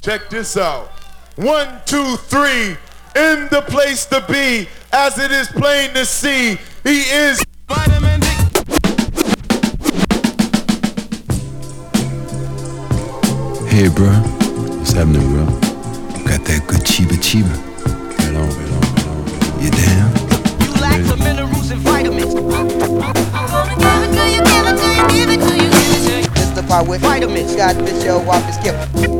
Check this out. One, two, three. In the place to be, as it is plain to see, he is vitamin D. Hey, bro. What's happening, bro? Got that good chiba chiba. Right on, right on, right on. You down? You lack the minerals and vitamins. It's the part with vitamins. God, this your walk is given.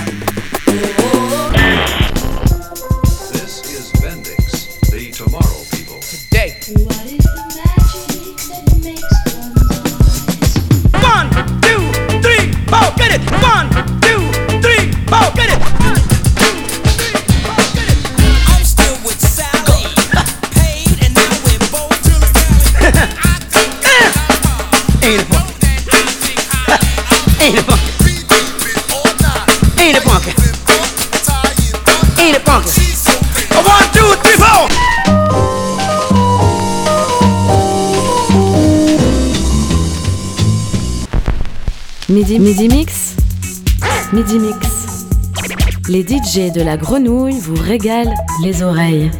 DJ de la grenouille vous régalent les oreilles.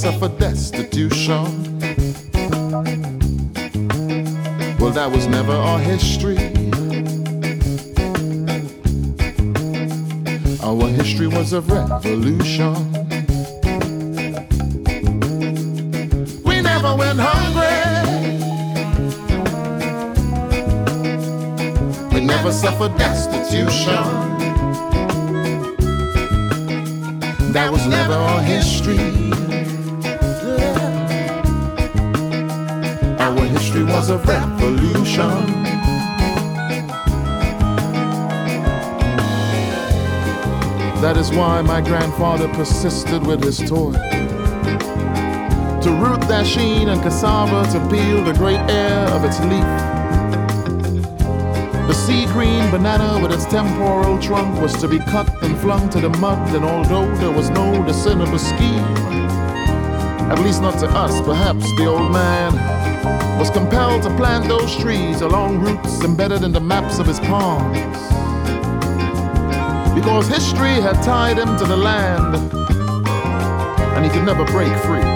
Suffered destitution. Well, that was never our history. Our history was of revolution. Why my grandfather persisted with his toy. To root that sheen and cassava, to peel the great air of its leaf. The sea green banana with its temporal trunk was to be cut and flung to the mud, and although there was no discernible scheme, at least not to us, perhaps the old man was compelled to plant those trees along roots embedded in the maps of his palms. Because history had tied him to the land, and he could never break free.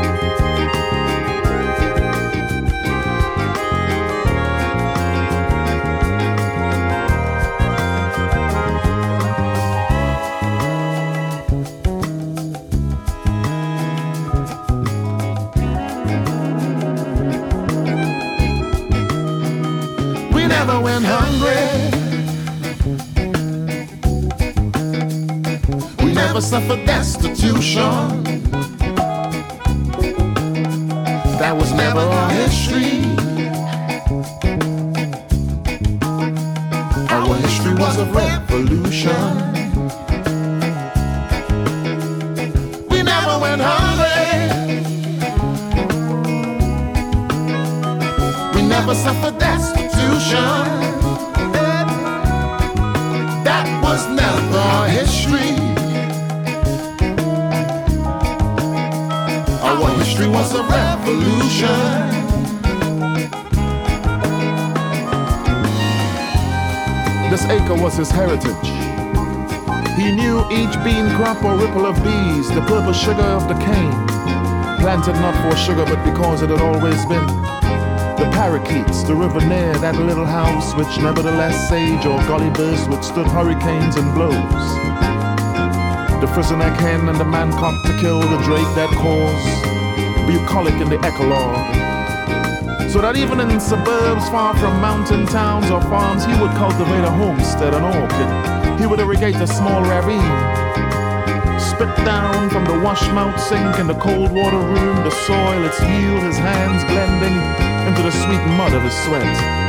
Suffered destitution. Not for sugar, but because it had always been. The parakeets, the river near that little house, which nevertheless sage or gully birds withstood hurricanes and blows. The frizzleneck hen and the mancock to kill the drake that calls, bucolic in the eclogue. So that even in suburbs far from mountain towns or farms, he would cultivate a homestead, an orchid. He would irrigate a small ravine. Spit down from the washmouth sink in the cold water room, the soil, its yield, his hands blending into the sweet mud of his sweat.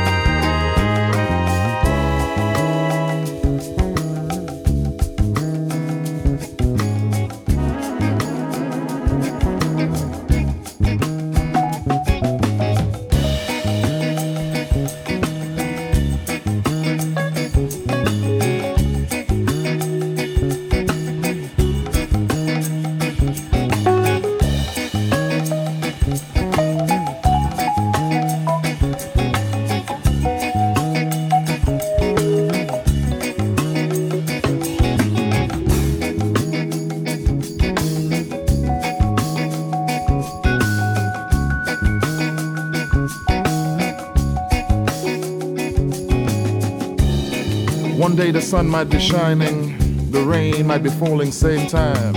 Day the sun might be shining, the rain might be falling same time.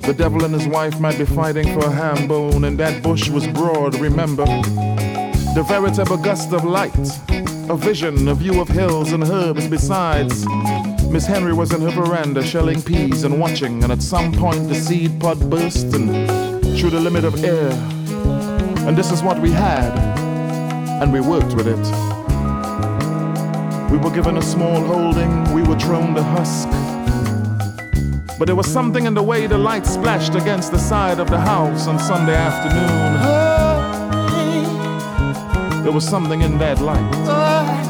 The devil and his wife might be fighting for a ham bone, and that bush was broad, remember. The veritable gust of light, a vision, a view of hills and herbs besides. Miss Henry was in her veranda shelling peas and watching, and at some point the seed pod burst and through the limit of air. And this is what we had, and we worked with it. We were given a small holding, we were thrown the husk. But there was something in the way the light splashed against the side of the house on Sunday afternoon. Oh. There was something in that light. Oh.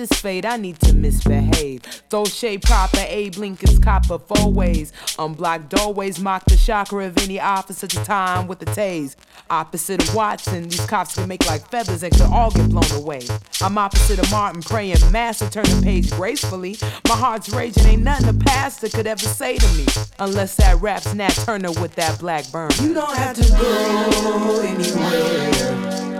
is I need to misbehave. Throw shade proper, Abe Lincoln's copper four ways. Unblock doorways, mock the chakra of any officer to time with the tase. Opposite of Watson, these cops can make like feathers and could all get blown away. I'm opposite of Martin, praying master, turn the page gracefully. My heart's raging, ain't nothing a pastor could ever say to me. Unless that rap's Nat Turner with that black burn. You don't have to go anywhere.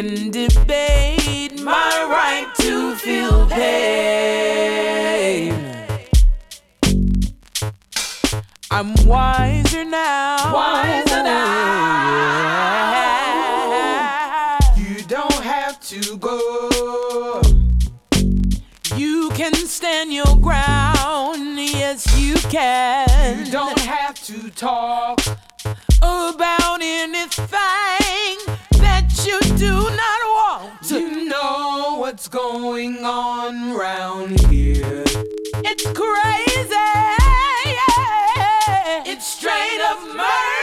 and debate my right to feel pain. I'm wiser now. Wiser now. You don't have to go. You can stand your ground. Yes, you can. You don't have to talk about anything do not want to you know what's going on round here. It's crazy. It's straight up murder.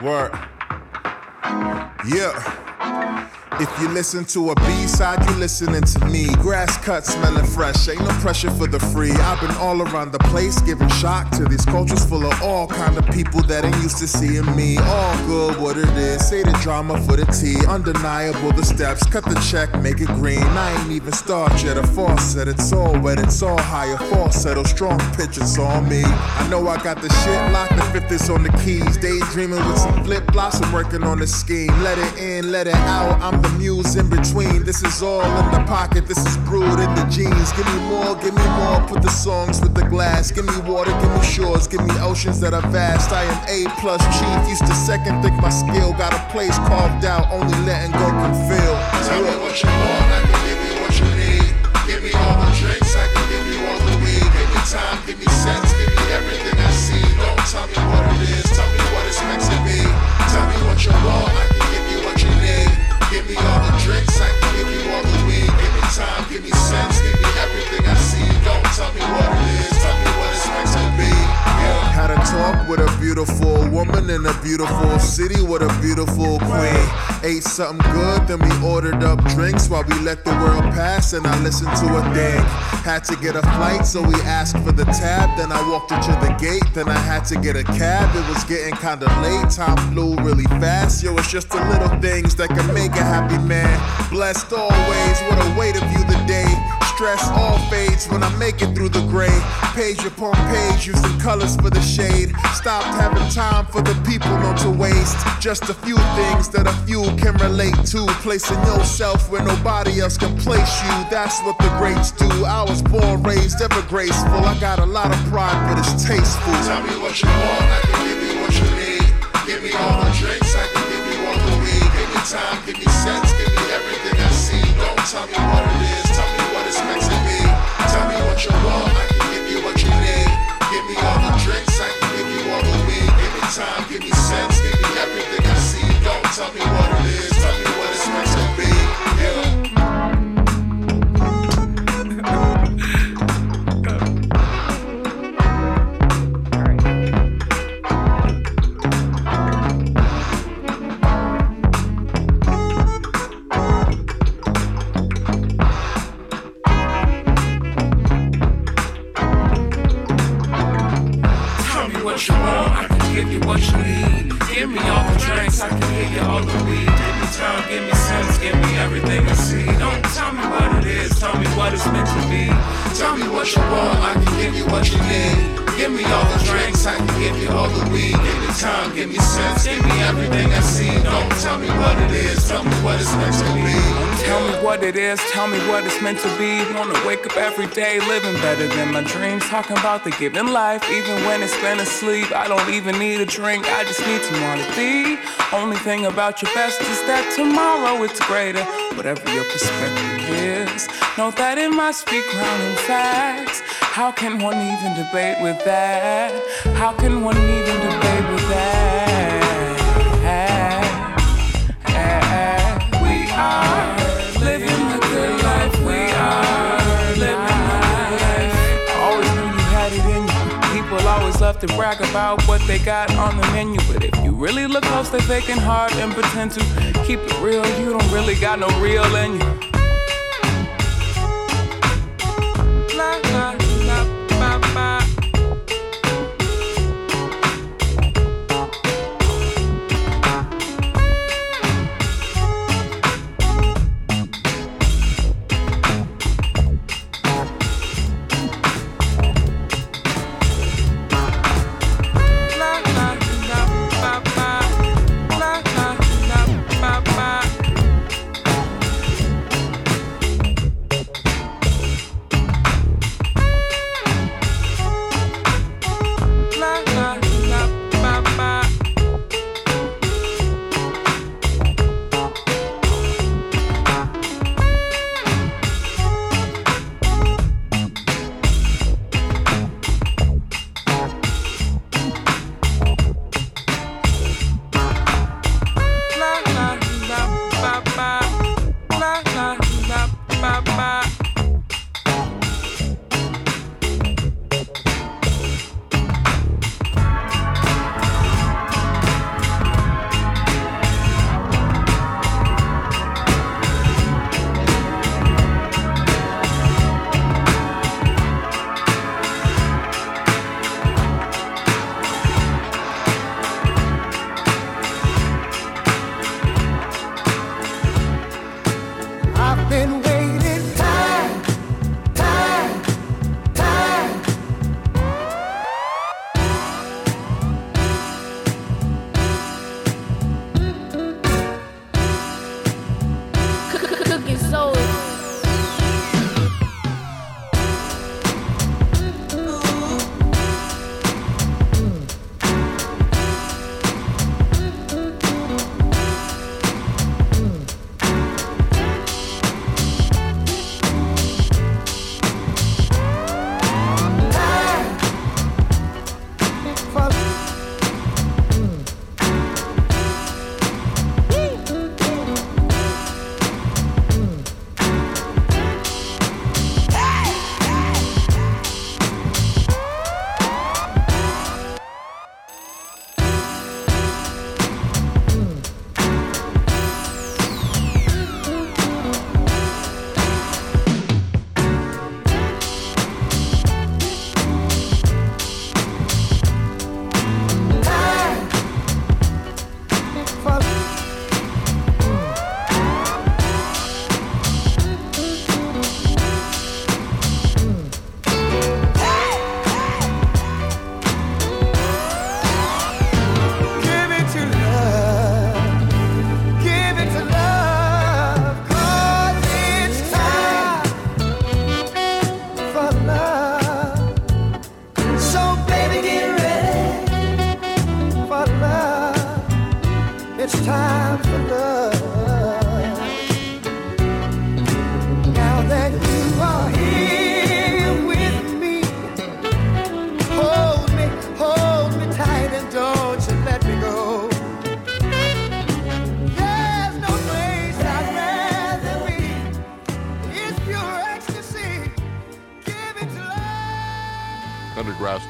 Word. Yeah. If you listen to a B-side, you listening to me. Grass cut, smelling fresh. Ain't no pressure for the free. I've been all around the place, giving shock to these cultures full of all kind of people that ain't used to seeing me. All good, what it is. Say the drama for the T. Undeniable the steps. Cut the check, make it green. I ain't even start yet. A faucet, it's all wet, it's all higher. Falsetto, strong pitch, it's on me. I know I got the shit locked. The fifth is on the keys. Daydreaming with some flip flops. I'm working on the scheme. Let it in, let it out. I'm the muse in between. This is all in the pocket. This is brewed in the jeans. Give me more, give me more. Put the songs with the glass. Give me water, give me shores, give me oceans that are vast. I am A plus chief. Used to second think my skill. Got a place carved out. Only letting go can feel. Tell me what you want. I can give you what you need. Give me all the drinks. I can give you all the weed. Give me time, give me sense, give me everything I see. Don't tell me what it is. Tell me what it's meant to be. Tell me what you want. Talk with a beautiful woman in a beautiful city with a beautiful queen. Ate something good, then we ordered up drinks while we let the world pass and I listened to a thing. Had to get a flight, so we asked for the tab. Then I walked her to the gate, then I had to get a cab. It was getting kinda late, time flew really fast. Yo, it's just the little things that can make a happy man. Blessed always, what a way to view the day. Stress all fades when I make it through the gray. Page upon page, using colors for the shade. Stopped having time for the people, not to waste. Just a few things that a few can relate to. Placing yourself where nobody else can place you. That's what the greats do. I was born, raised, ever graceful. I got a lot of pride, but it's tasteful. Tell me what you want, I can give you what you need. Give me all the drinks, I can give you all the weed. Give me time, give me sense, give me everything I see. Don't tell me what it is, I can give you what you need. Give me all the drinks, I can give you all the weed. Give me time, give me sense, give me everything I see. Don't tell me what it is, tell me what it's meant to be. Wanna wake up every day living better than my dreams. Talking about the given life, even when it's been asleep. I don't even need a drink, I just need to want to be. Only thing about your best is that tomorrow it's greater. Whatever your perspective is, know that it must be grounded in facts. How can one even debate with that? How can one even debate with that? Love to brag about what they got on the menu, but if you really look close, they're faking hard and pretend to keep it real. You don't really got no real in you. La, la,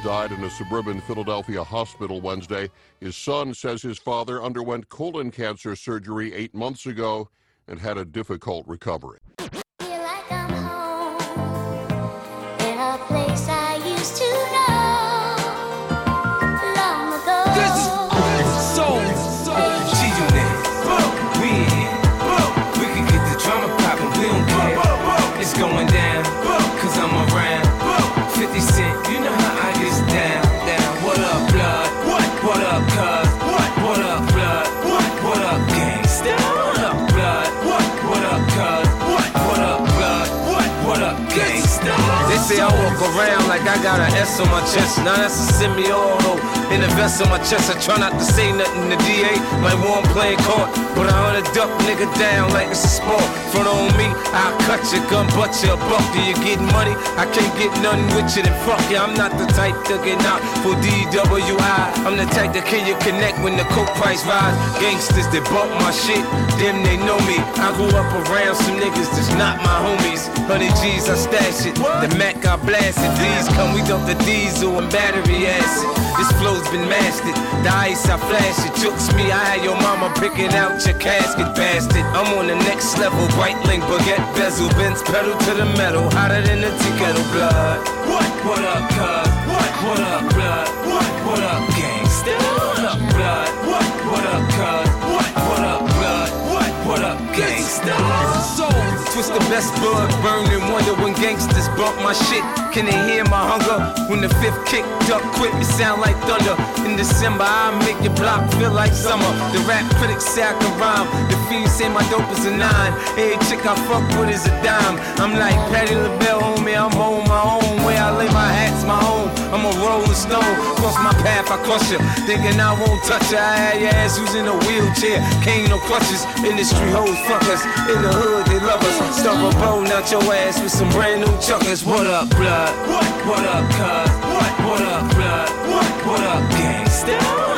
Died in a suburban Philadelphia hospital Wednesday. His son says his father underwent colon cancer surgery eight months ago and had a difficult recovery. Around like I got an S on my chest. Now that's a semi-auto. In the vest on my chest, I try not to say nothing to DA. Like one playing court, but I wanna duck nigga down like it's a sport. Front on me, I'll cut your gun, butt you a buck. Do you get money? I can't get nothing with you, then fuck you. I'm not the type to get out for DWI. I'm the type that can you connect when the coke price rise. Gangsters that bump my shit, them they know me. I grew up around some niggas that's not my homies. 100 G's, I stash it. The Mac, I blast it. These come, we dump the diesel and battery acid. This flow's been mastered. The ice, I flash it. Jokes me, I had your mama picking out your casket, bastard. I'm on the next level. White link, baguette bezel, Benz pedal to the metal. Hotter than a tea kettle blood. What? What up, cuz? What? What up, blood? What? What up, twist the best bud, burn wonder when gangsters bump my shit. Can they hear my hunger? When the fifth kick duck quick, it sound like thunder. In December, I make your block feel like summer. The rap critics say I can rhyme. The fiends say my dope is a nine. Every chick I fuck with is a dime. I'm like Patti LaBelle, homie. I'm on my own. I lay my hats, my home. I'm a rolling stone. Cross my path, I crush you. Thinking I won't touch you. I had your ass who's in a wheelchair. Cane no crutches. Industry hoes fuck us. In the hood, they love us. Stuff a bone out your ass with some brand new chuckers. What up, blood? What? What up, cuz? What? What up, blood? What? What up, gangsta?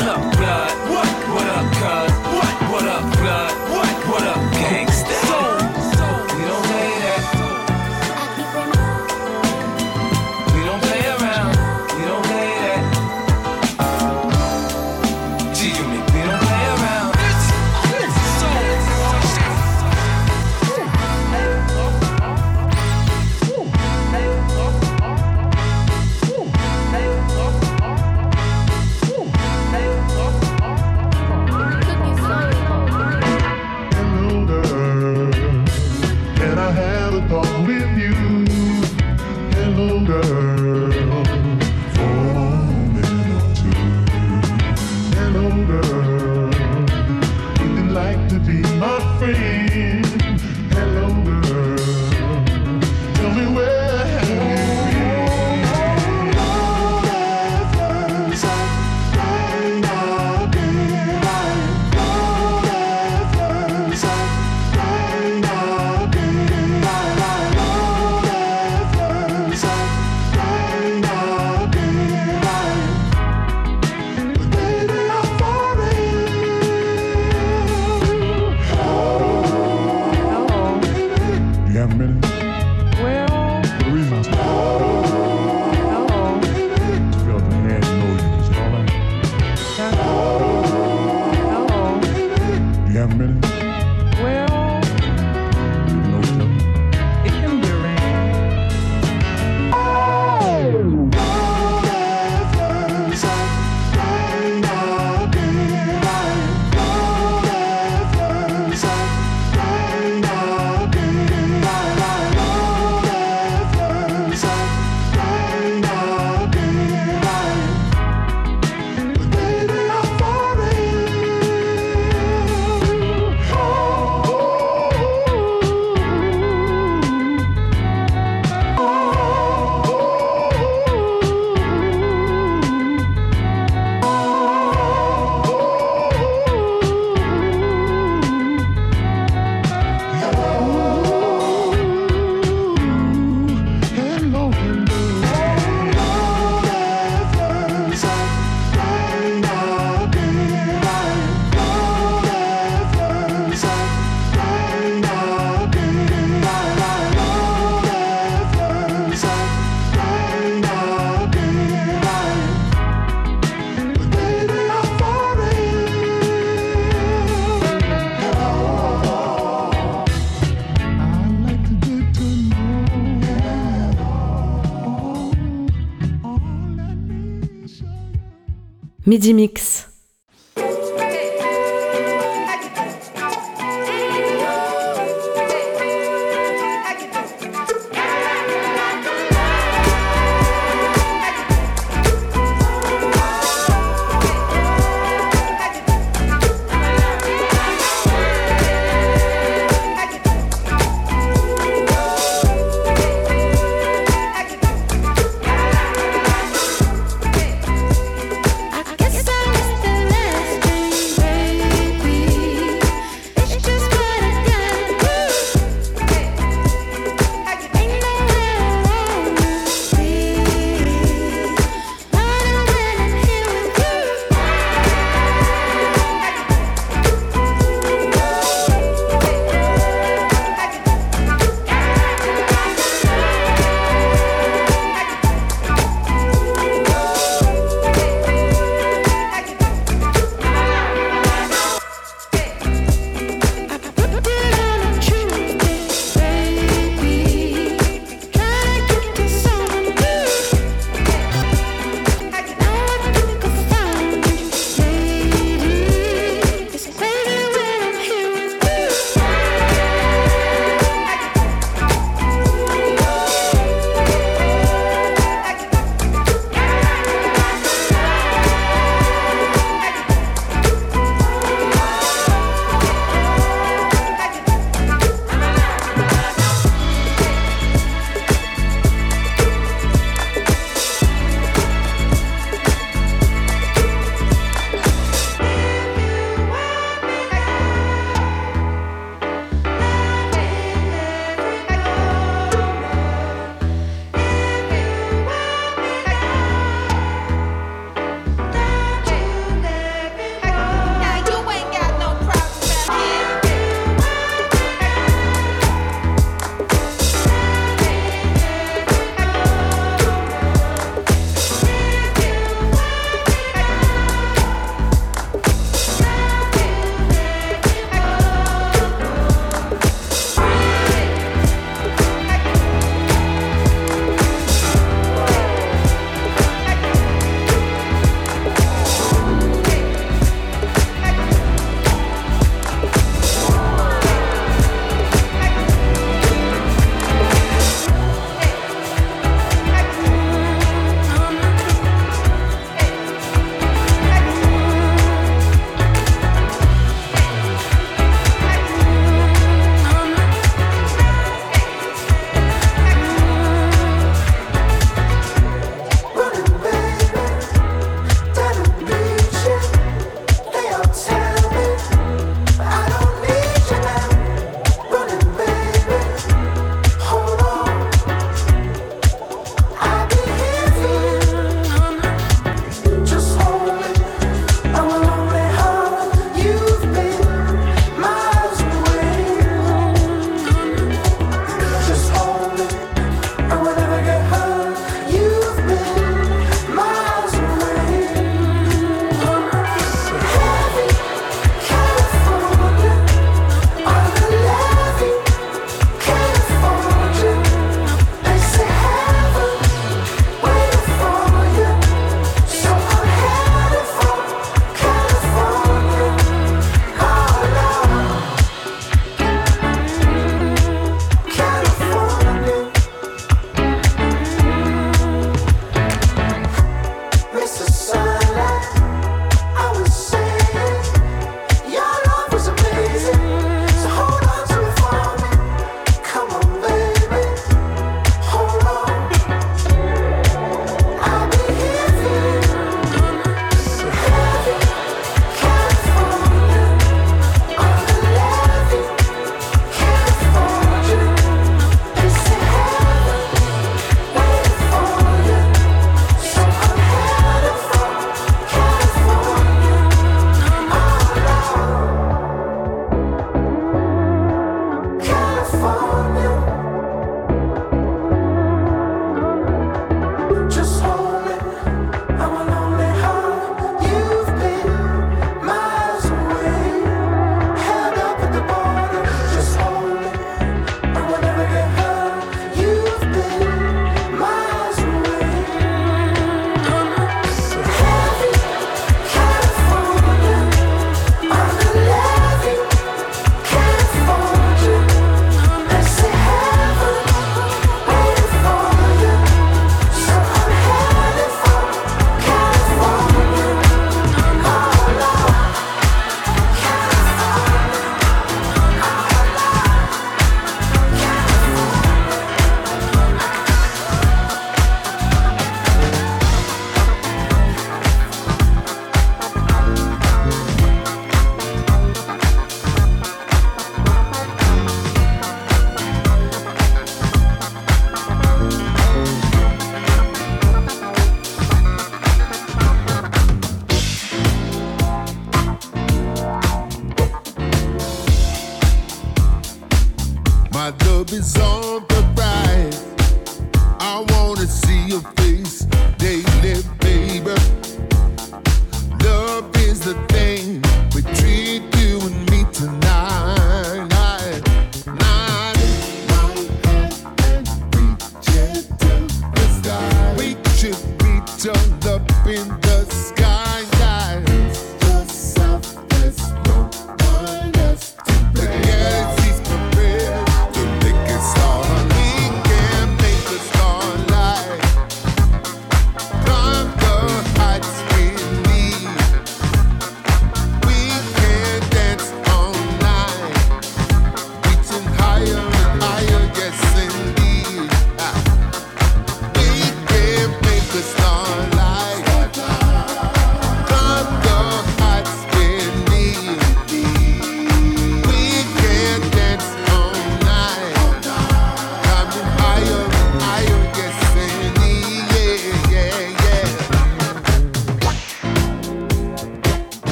Midi Mix.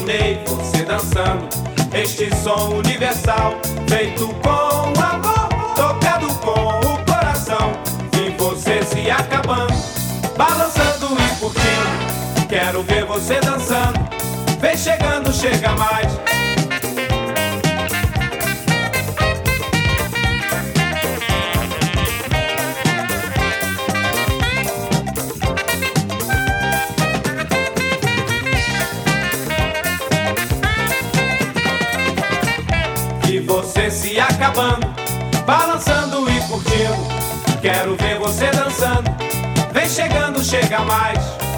Imaginei você dançando este som universal, feito com amor, tocado com o coração. Vi você se acabando, balançando e curtindo. Quero ver você dançando, vem chegando, chega mais. Quero ver você dançando. Vem chegando, chega mais.